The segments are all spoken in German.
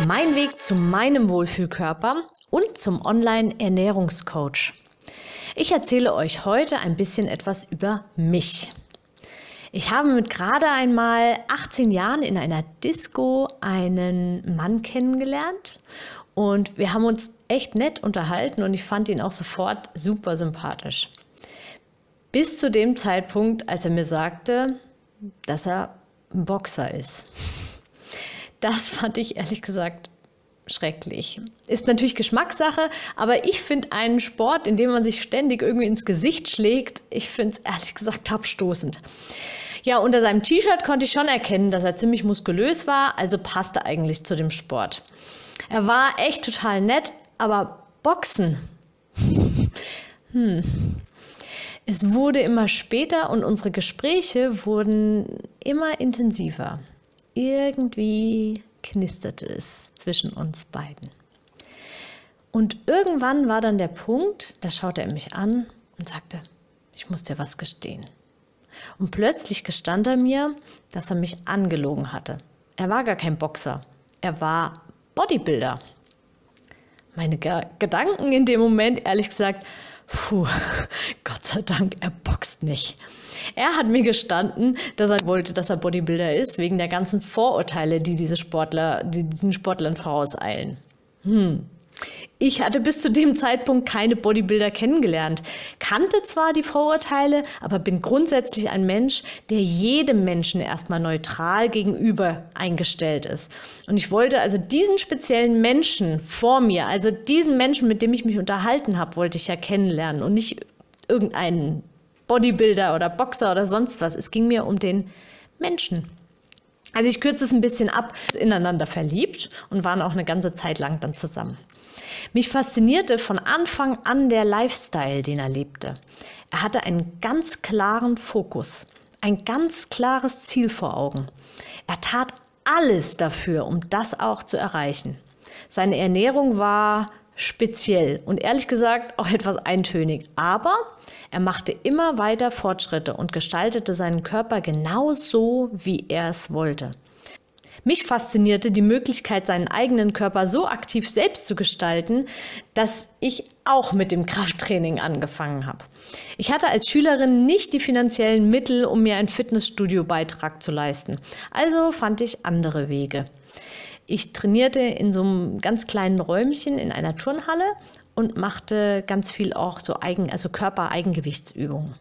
Mein Weg zu meinem Wohlfühlkörper und zum Online-Ernährungscoach. Ich erzähle euch heute ein bisschen etwas über mich. Ich habe mit gerade einmal 18 Jahren in einer Disco einen Mann kennengelernt und wir haben uns echt nett unterhalten und ich fand ihn auch sofort super sympathisch. Bis zu dem Zeitpunkt, als er mir sagte, dass er ein Boxer ist. Das fand ich ehrlich gesagt schrecklich. Ist natürlich Geschmackssache, aber ich finde einen Sport, in dem man sich ständig irgendwie ins Gesicht schlägt, ich finde es ehrlich gesagt abstoßend. Ja, unter seinem T-Shirt konnte ich schon erkennen, dass er ziemlich muskulös war, also passte eigentlich zu dem Sport. Er war echt total nett, aber Boxen. Hm. Es wurde immer später und unsere Gespräche wurden immer intensiver irgendwie knisterte es zwischen uns beiden. Und irgendwann war dann der Punkt, da schaute er mich an und sagte, ich muss dir was gestehen. Und plötzlich gestand er mir, dass er mich angelogen hatte. Er war gar kein Boxer, er war Bodybuilder. Meine Ge Gedanken in dem Moment, ehrlich gesagt, Puh, Gott sei Dank, er boxt nicht. Er hat mir gestanden, dass er wollte, dass er Bodybuilder ist, wegen der ganzen Vorurteile, die diese Sportler, die diesen Sportlern vorauseilen. Hm. Ich hatte bis zu dem Zeitpunkt keine Bodybuilder kennengelernt, kannte zwar die Vorurteile, aber bin grundsätzlich ein Mensch, der jedem Menschen erstmal neutral gegenüber eingestellt ist. Und ich wollte also diesen speziellen Menschen vor mir, also diesen Menschen, mit dem ich mich unterhalten habe, wollte ich ja kennenlernen und nicht irgendeinen Bodybuilder oder Boxer oder sonst was. Es ging mir um den Menschen. Also ich kürze es ein bisschen ab, ineinander verliebt und waren auch eine ganze Zeit lang dann zusammen. Mich faszinierte von Anfang an der Lifestyle, den er lebte. Er hatte einen ganz klaren Fokus, ein ganz klares Ziel vor Augen. Er tat alles dafür, um das auch zu erreichen. Seine Ernährung war speziell und ehrlich gesagt auch etwas eintönig, aber er machte immer weiter Fortschritte und gestaltete seinen Körper genau so, wie er es wollte. Mich faszinierte die Möglichkeit, seinen eigenen Körper so aktiv selbst zu gestalten, dass ich auch mit dem Krafttraining angefangen habe. Ich hatte als Schülerin nicht die finanziellen Mittel, um mir einen Fitnessstudio-Beitrag zu leisten. Also fand ich andere Wege. Ich trainierte in so einem ganz kleinen Räumchen in einer Turnhalle und machte ganz viel auch so Eigen, also Körper-Eigengewichtsübungen.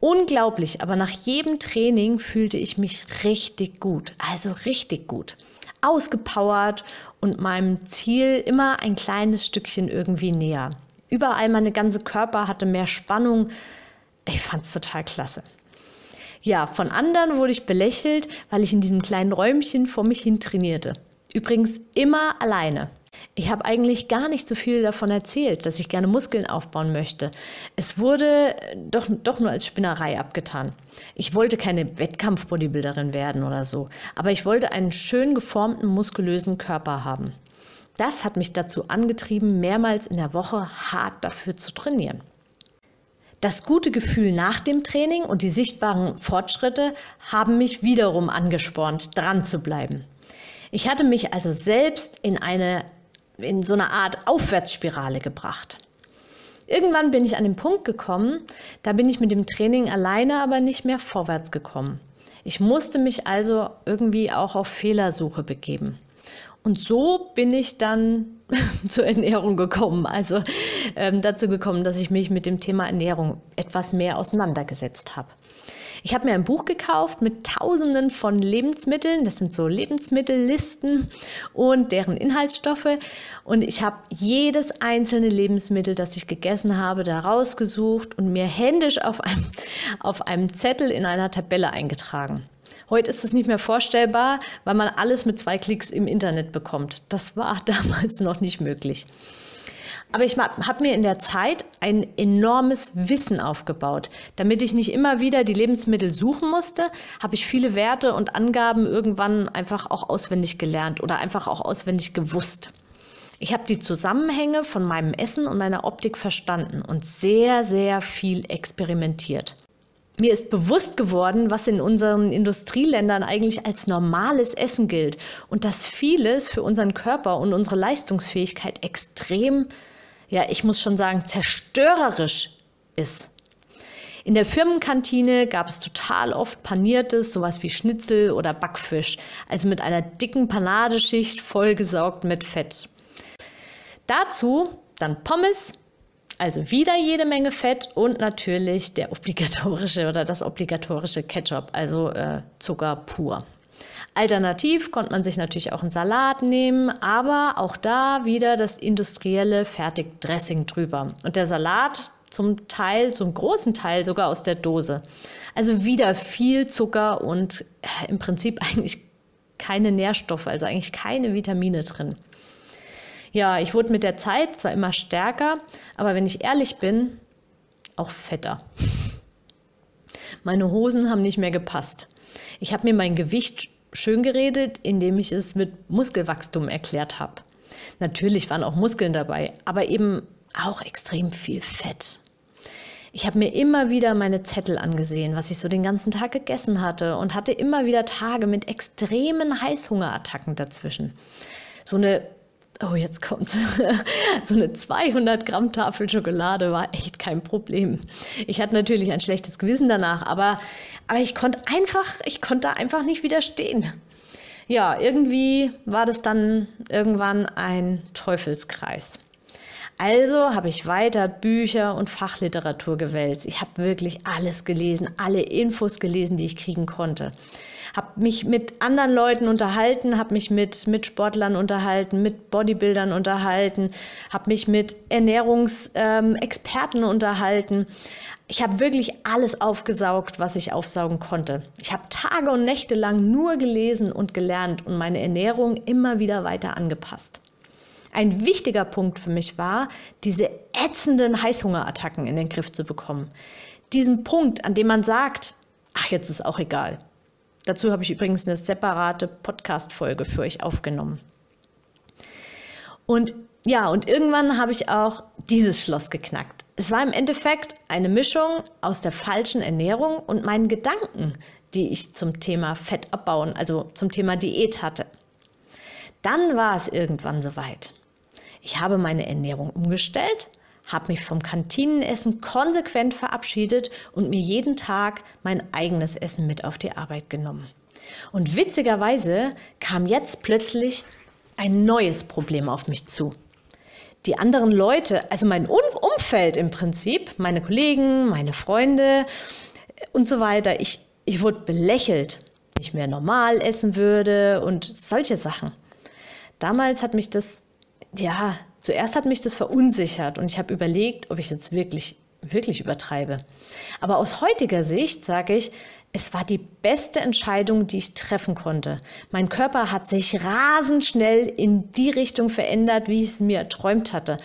Unglaublich, aber nach jedem Training fühlte ich mich richtig gut, also richtig gut. Ausgepowert und meinem Ziel immer ein kleines Stückchen irgendwie näher. Überall meine ganze Körper hatte mehr Spannung. Ich fand es total klasse. Ja, von anderen wurde ich belächelt, weil ich in diesem kleinen Räumchen vor mich hin trainierte. Übrigens immer alleine. Ich habe eigentlich gar nicht so viel davon erzählt, dass ich gerne Muskeln aufbauen möchte. Es wurde doch, doch nur als Spinnerei abgetan. Ich wollte keine Wettkampf-Bodybuilderin werden oder so, aber ich wollte einen schön geformten, muskulösen Körper haben. Das hat mich dazu angetrieben, mehrmals in der Woche hart dafür zu trainieren. Das gute Gefühl nach dem Training und die sichtbaren Fortschritte haben mich wiederum angespornt, dran zu bleiben. Ich hatte mich also selbst in eine in so eine Art Aufwärtsspirale gebracht. Irgendwann bin ich an den Punkt gekommen, da bin ich mit dem Training alleine aber nicht mehr vorwärts gekommen. Ich musste mich also irgendwie auch auf Fehlersuche begeben. Und so bin ich dann zur Ernährung gekommen, also ähm, dazu gekommen, dass ich mich mit dem Thema Ernährung etwas mehr auseinandergesetzt habe. Ich habe mir ein Buch gekauft mit Tausenden von Lebensmitteln. Das sind so Lebensmittellisten und deren Inhaltsstoffe. Und ich habe jedes einzelne Lebensmittel, das ich gegessen habe, da rausgesucht und mir händisch auf einem, auf einem Zettel in einer Tabelle eingetragen. Heute ist es nicht mehr vorstellbar, weil man alles mit zwei Klicks im Internet bekommt. Das war damals noch nicht möglich. Aber ich habe mir in der Zeit ein enormes Wissen aufgebaut. Damit ich nicht immer wieder die Lebensmittel suchen musste, habe ich viele Werte und Angaben irgendwann einfach auch auswendig gelernt oder einfach auch auswendig gewusst. Ich habe die Zusammenhänge von meinem Essen und meiner Optik verstanden und sehr, sehr viel experimentiert. Mir ist bewusst geworden, was in unseren Industrieländern eigentlich als normales Essen gilt und dass vieles für unseren Körper und unsere Leistungsfähigkeit extrem ja, ich muss schon sagen, zerstörerisch ist. In der Firmenkantine gab es total oft paniertes, sowas wie Schnitzel oder Backfisch, also mit einer dicken Panadeschicht vollgesaugt mit Fett. Dazu dann Pommes, also wieder jede Menge Fett und natürlich der obligatorische oder das obligatorische Ketchup, also äh, Zucker pur. Alternativ konnte man sich natürlich auch einen Salat nehmen, aber auch da wieder das industrielle Fertigdressing drüber. Und der Salat zum Teil, zum großen Teil sogar aus der Dose. Also wieder viel Zucker und äh, im Prinzip eigentlich keine Nährstoffe, also eigentlich keine Vitamine drin. Ja, ich wurde mit der Zeit zwar immer stärker, aber wenn ich ehrlich bin, auch fetter. Meine Hosen haben nicht mehr gepasst. Ich habe mir mein Gewicht schön geredet, indem ich es mit Muskelwachstum erklärt habe. Natürlich waren auch Muskeln dabei, aber eben auch extrem viel Fett. Ich habe mir immer wieder meine Zettel angesehen, was ich so den ganzen Tag gegessen hatte und hatte immer wieder Tage mit extremen Heißhungerattacken dazwischen. So eine oh, jetzt kommt's. so eine 200 Gramm Tafel Schokolade war echt kein Problem. Ich hatte natürlich ein schlechtes Gewissen danach, aber, aber ich konnte einfach, ich konnte einfach nicht widerstehen. Ja, irgendwie war das dann irgendwann ein Teufelskreis. Also habe ich weiter Bücher und Fachliteratur gewälzt. Ich habe wirklich alles gelesen, alle Infos gelesen, die ich kriegen konnte habe mich mit anderen Leuten unterhalten, habe mich mit, mit Sportlern unterhalten, mit Bodybuildern unterhalten, habe mich mit Ernährungsexperten ähm, unterhalten. Ich habe wirklich alles aufgesaugt, was ich aufsaugen konnte. Ich habe Tage und Nächte lang nur gelesen und gelernt und meine Ernährung immer wieder weiter angepasst. Ein wichtiger Punkt für mich war, diese ätzenden Heißhungerattacken in den Griff zu bekommen. Diesen Punkt, an dem man sagt, ach, jetzt ist auch egal. Dazu habe ich übrigens eine separate Podcast-Folge für euch aufgenommen. Und ja, und irgendwann habe ich auch dieses Schloss geknackt. Es war im Endeffekt eine Mischung aus der falschen Ernährung und meinen Gedanken, die ich zum Thema Fett abbauen, also zum Thema Diät hatte. Dann war es irgendwann soweit. Ich habe meine Ernährung umgestellt habe mich vom Kantinenessen konsequent verabschiedet und mir jeden Tag mein eigenes Essen mit auf die Arbeit genommen. Und witzigerweise kam jetzt plötzlich ein neues Problem auf mich zu. Die anderen Leute, also mein Umfeld im Prinzip, meine Kollegen, meine Freunde und so weiter, ich, ich wurde belächelt, nicht mehr normal essen würde und solche Sachen. Damals hat mich das ja Zuerst hat mich das verunsichert und ich habe überlegt, ob ich jetzt wirklich, wirklich übertreibe. Aber aus heutiger Sicht sage ich, es war die beste Entscheidung, die ich treffen konnte. Mein Körper hat sich rasend schnell in die Richtung verändert, wie ich es mir erträumt hatte.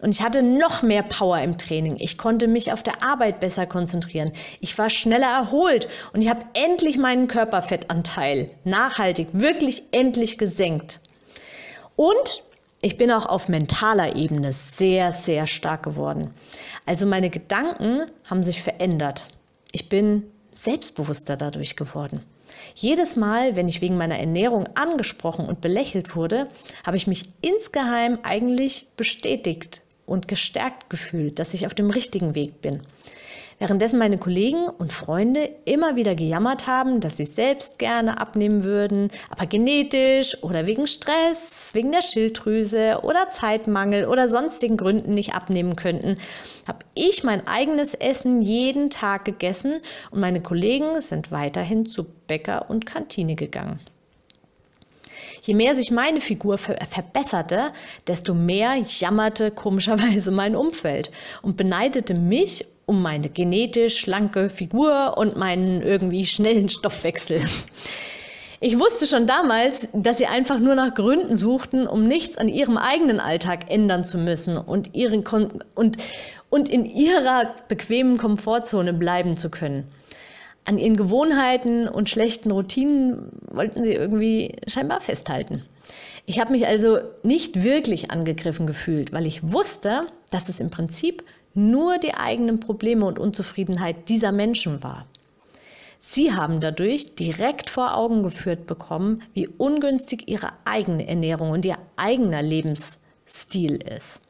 Und ich hatte noch mehr Power im Training. Ich konnte mich auf der Arbeit besser konzentrieren. Ich war schneller erholt und ich habe endlich meinen Körperfettanteil nachhaltig, wirklich endlich gesenkt. Und ich bin auch auf mentaler Ebene sehr, sehr stark geworden. Also meine Gedanken haben sich verändert. Ich bin selbstbewusster dadurch geworden. Jedes Mal, wenn ich wegen meiner Ernährung angesprochen und belächelt wurde, habe ich mich insgeheim eigentlich bestätigt und gestärkt gefühlt, dass ich auf dem richtigen Weg bin. Währenddessen meine Kollegen und Freunde immer wieder gejammert haben, dass sie selbst gerne abnehmen würden, aber genetisch oder wegen Stress, wegen der Schilddrüse oder Zeitmangel oder sonstigen Gründen nicht abnehmen könnten, habe ich mein eigenes Essen jeden Tag gegessen und meine Kollegen sind weiterhin zu Bäcker und Kantine gegangen. Je mehr sich meine Figur ver verbesserte, desto mehr jammerte komischerweise mein Umfeld und beneidete mich um meine genetisch schlanke Figur und meinen irgendwie schnellen Stoffwechsel. Ich wusste schon damals, dass sie einfach nur nach Gründen suchten, um nichts an ihrem eigenen Alltag ändern zu müssen und, ihren Kon und, und in ihrer bequemen Komfortzone bleiben zu können. An ihren Gewohnheiten und schlechten Routinen wollten sie irgendwie scheinbar festhalten. Ich habe mich also nicht wirklich angegriffen gefühlt, weil ich wusste, dass es im Prinzip nur die eigenen Probleme und Unzufriedenheit dieser Menschen war. Sie haben dadurch direkt vor Augen geführt bekommen, wie ungünstig ihre eigene Ernährung und ihr eigener Lebensstil ist.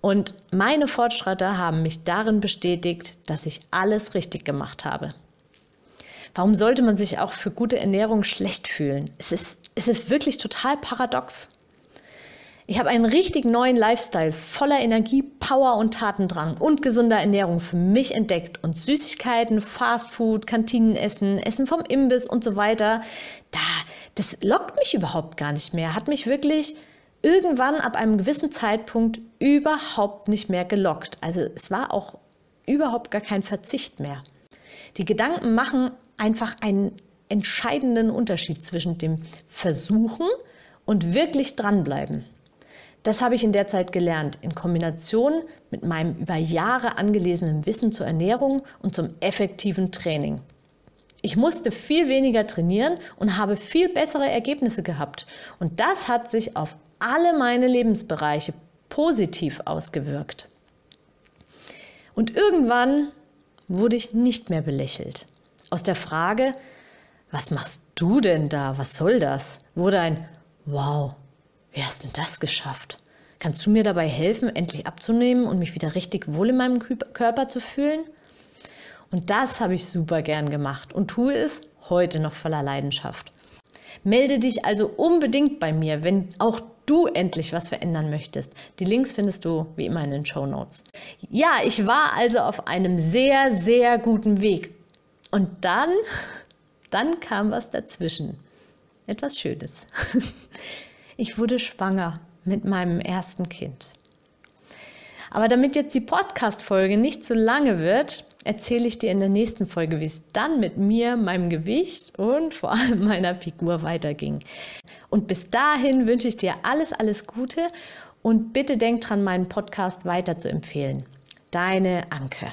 Und meine Fortschritte haben mich darin bestätigt, dass ich alles richtig gemacht habe. Warum sollte man sich auch für gute Ernährung schlecht fühlen? Es ist, es ist wirklich total paradox. Ich habe einen richtig neuen Lifestyle voller Energie, Power und Tatendrang und gesunder Ernährung für mich entdeckt und Süßigkeiten, Fastfood, Kantinenessen, Essen vom Imbiss und so weiter, da, das lockt mich überhaupt gar nicht mehr, hat mich wirklich irgendwann ab einem gewissen Zeitpunkt überhaupt nicht mehr gelockt. Also es war auch überhaupt gar kein Verzicht mehr. Die Gedanken machen einfach einen entscheidenden Unterschied zwischen dem Versuchen und wirklich dranbleiben. Das habe ich in der Zeit gelernt, in Kombination mit meinem über Jahre angelesenen Wissen zur Ernährung und zum effektiven Training. Ich musste viel weniger trainieren und habe viel bessere Ergebnisse gehabt. Und das hat sich auf alle meine Lebensbereiche positiv ausgewirkt. Und irgendwann wurde ich nicht mehr belächelt. Aus der Frage, was machst du denn da? Was soll das? wurde ein Wow, wie hast denn das geschafft? Kannst du mir dabei helfen, endlich abzunehmen und mich wieder richtig wohl in meinem Körper zu fühlen? Und das habe ich super gern gemacht und tue es heute noch voller Leidenschaft. Melde dich also unbedingt bei mir, wenn auch du endlich was verändern möchtest. Die Links findest du wie immer in den Show Notes. Ja, ich war also auf einem sehr, sehr guten Weg. Und dann, dann kam was dazwischen. Etwas Schönes. Ich wurde schwanger mit meinem ersten Kind. Aber damit jetzt die Podcast-Folge nicht zu lange wird, erzähle ich dir in der nächsten Folge, wie es dann mit mir, meinem Gewicht und vor allem meiner Figur weiterging. Und bis dahin wünsche ich dir alles, alles Gute und bitte denk dran, meinen Podcast weiter zu empfehlen. Deine Anke.